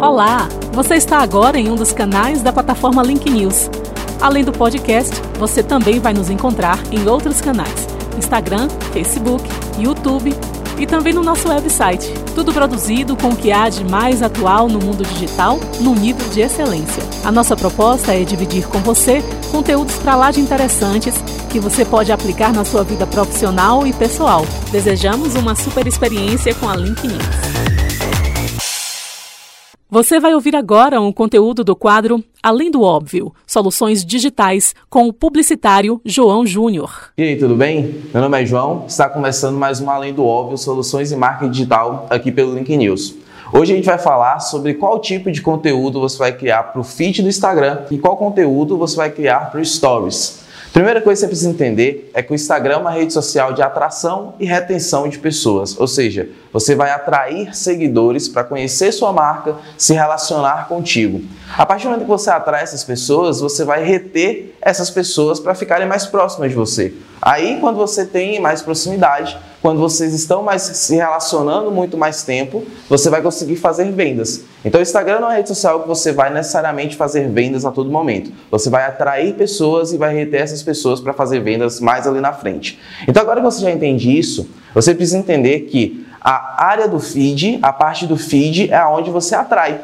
Olá! Você está agora em um dos canais da plataforma Link News. Além do podcast, você também vai nos encontrar em outros canais: Instagram, Facebook, YouTube e também no nosso website. Tudo produzido com o que há de mais atual no mundo digital, num nível de excelência. A nossa proposta é dividir com você conteúdos para lá de interessantes que você pode aplicar na sua vida profissional e pessoal. Desejamos uma super experiência com a Link News. Você vai ouvir agora um conteúdo do quadro Além do Óbvio, Soluções Digitais, com o publicitário João Júnior. E aí, tudo bem? Meu nome é João, está começando mais um Além do Óbvio, Soluções em Marketing Digital, aqui pelo Link News. Hoje a gente vai falar sobre qual tipo de conteúdo você vai criar para o feed do Instagram e qual conteúdo você vai criar para o Stories. Primeira coisa que você precisa entender é que o Instagram é uma rede social de atração e retenção de pessoas, ou seja, você vai atrair seguidores para conhecer sua marca, se relacionar contigo. A partir do momento que você atrai essas pessoas, você vai reter essas pessoas para ficarem mais próximas de você. Aí, quando você tem mais proximidade, quando vocês estão mais se relacionando muito mais tempo, você vai conseguir fazer vendas. Então, o Instagram não é uma rede social que você vai necessariamente fazer vendas a todo momento. Você vai atrair pessoas e vai reter essas pessoas para fazer vendas mais ali na frente. Então, agora que você já entende isso, você precisa entender que a área do feed, a parte do feed, é onde você atrai.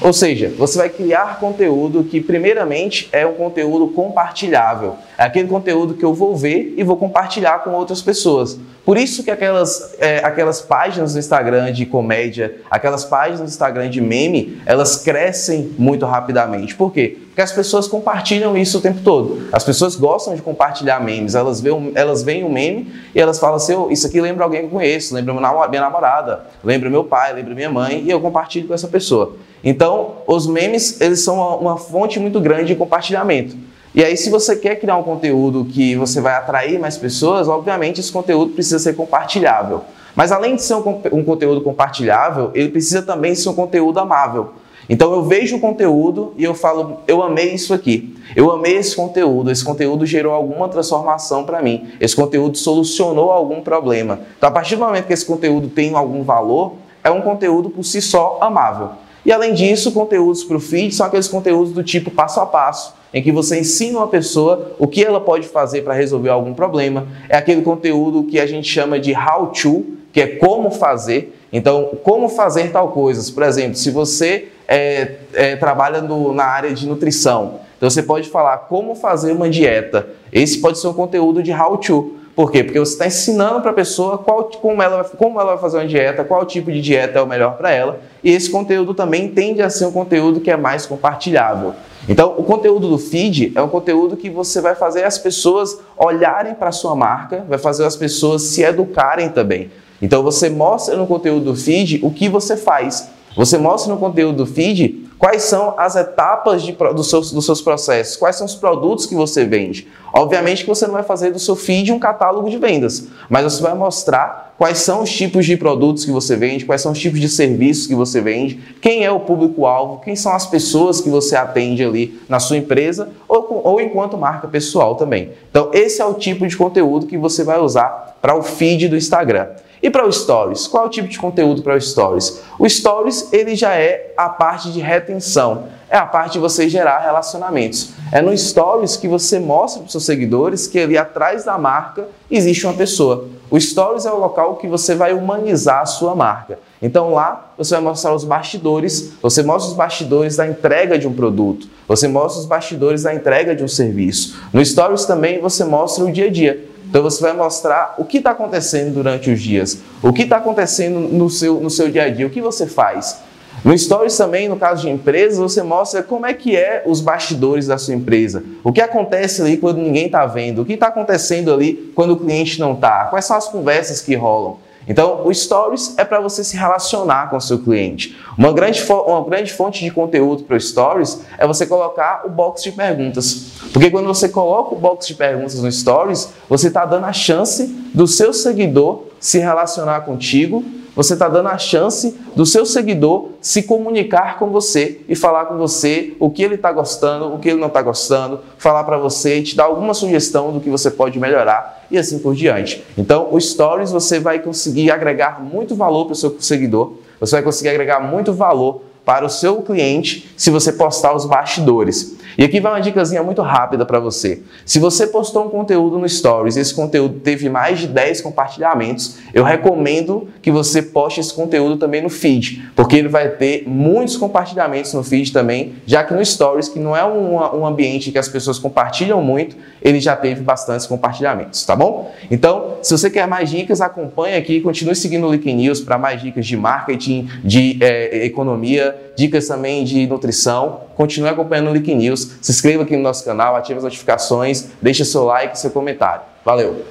Ou seja, você vai criar conteúdo que, primeiramente, é um conteúdo compartilhável. É aquele conteúdo que eu vou ver e vou compartilhar com outras pessoas. Por isso que aquelas, é, aquelas páginas do Instagram de comédia, aquelas páginas do Instagram de meme, elas crescem muito rapidamente. Por quê? Porque as pessoas compartilham isso o tempo todo. As pessoas gostam de compartilhar memes. Elas veem, elas veem um meme e elas falam assim: oh, isso aqui lembra alguém que eu conheço, lembra minha namorada, lembra meu pai, lembra minha mãe, e eu compartilho com essa pessoa. Então, os memes, eles são uma fonte muito grande de compartilhamento. E aí, se você quer criar um conteúdo que você vai atrair mais pessoas, obviamente esse conteúdo precisa ser compartilhável. Mas além de ser um, um conteúdo compartilhável, ele precisa também ser um conteúdo amável. Então eu vejo o conteúdo e eu falo, eu amei isso aqui. Eu amei esse conteúdo, esse conteúdo gerou alguma transformação para mim. Esse conteúdo solucionou algum problema. Então a partir do momento que esse conteúdo tem algum valor, é um conteúdo por si só amável. E além disso, conteúdos para o feed são aqueles conteúdos do tipo passo a passo, em que você ensina uma pessoa o que ela pode fazer para resolver algum problema. É aquele conteúdo que a gente chama de how to, que é como fazer. Então, como fazer tal coisa. Por exemplo, se você é, é, trabalha no, na área de nutrição, então você pode falar como fazer uma dieta. Esse pode ser um conteúdo de how to. Por quê? Porque você está ensinando para a pessoa qual, como, ela, como ela vai fazer uma dieta, qual tipo de dieta é o melhor para ela. E esse conteúdo também tende a ser um conteúdo que é mais compartilhável. Então, o conteúdo do feed é um conteúdo que você vai fazer as pessoas olharem para a sua marca, vai fazer as pessoas se educarem também. Então, você mostra no conteúdo do feed o que você faz. Você mostra no conteúdo do feed Quais são as etapas de, dos, seus, dos seus processos? Quais são os produtos que você vende? Obviamente que você não vai fazer do seu feed um catálogo de vendas, mas você vai mostrar quais são os tipos de produtos que você vende, quais são os tipos de serviços que você vende, quem é o público-alvo, quem são as pessoas que você atende ali na sua empresa ou, ou enquanto marca pessoal também. Então, esse é o tipo de conteúdo que você vai usar para o feed do Instagram. E para o Stories? Qual é o tipo de conteúdo para o Stories? O Stories ele já é a parte de retenção, é a parte de você gerar relacionamentos. É no Stories que você mostra para os seus seguidores que ali atrás da marca existe uma pessoa. O Stories é o local que você vai humanizar a sua marca. Então lá você vai mostrar os bastidores, você mostra os bastidores da entrega de um produto, você mostra os bastidores da entrega de um serviço. No Stories também você mostra o dia a dia. Então você vai mostrar o que está acontecendo durante os dias, o que está acontecendo no seu, no seu dia a dia, o que você faz. No Stories também, no caso de empresas, você mostra como é que é os bastidores da sua empresa. O que acontece ali quando ninguém está vendo, o que está acontecendo ali quando o cliente não está, quais são as conversas que rolam. Então, o Stories é para você se relacionar com o seu cliente. Uma grande, uma grande fonte de conteúdo para o Stories é você colocar o box de perguntas. Porque quando você coloca o box de perguntas no Stories, você está dando a chance do seu seguidor se relacionar contigo você está dando a chance do seu seguidor se comunicar com você e falar com você o que ele está gostando, o que ele não está gostando, falar para você e te dar alguma sugestão do que você pode melhorar e assim por diante. Então, o Stories você vai conseguir agregar muito valor para o seu seguidor, você vai conseguir agregar muito valor para o seu cliente se você postar os bastidores. E aqui vai uma dicasinha muito rápida para você. Se você postou um conteúdo no Stories e esse conteúdo teve mais de 10 compartilhamentos, eu recomendo que você poste esse conteúdo também no feed, porque ele vai ter muitos compartilhamentos no feed também, já que no Stories, que não é um, um ambiente que as pessoas compartilham muito, ele já teve bastantes compartilhamentos, tá bom? Então, se você quer mais dicas, acompanhe aqui, continue seguindo o Link News para mais dicas de marketing, de é, economia, dicas também de nutrição. Continue acompanhando o Link News, se inscreva aqui no nosso canal, ative as notificações, deixe seu like e seu comentário. Valeu!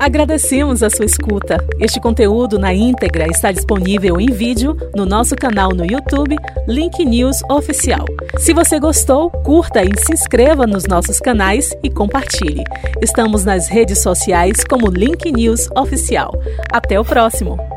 Agradecemos a sua escuta. Este conteúdo na íntegra está disponível em vídeo no nosso canal no YouTube, Link News Oficial. Se você gostou, curta e se inscreva nos nossos canais e compartilhe. Estamos nas redes sociais como Link News Oficial. Até o próximo!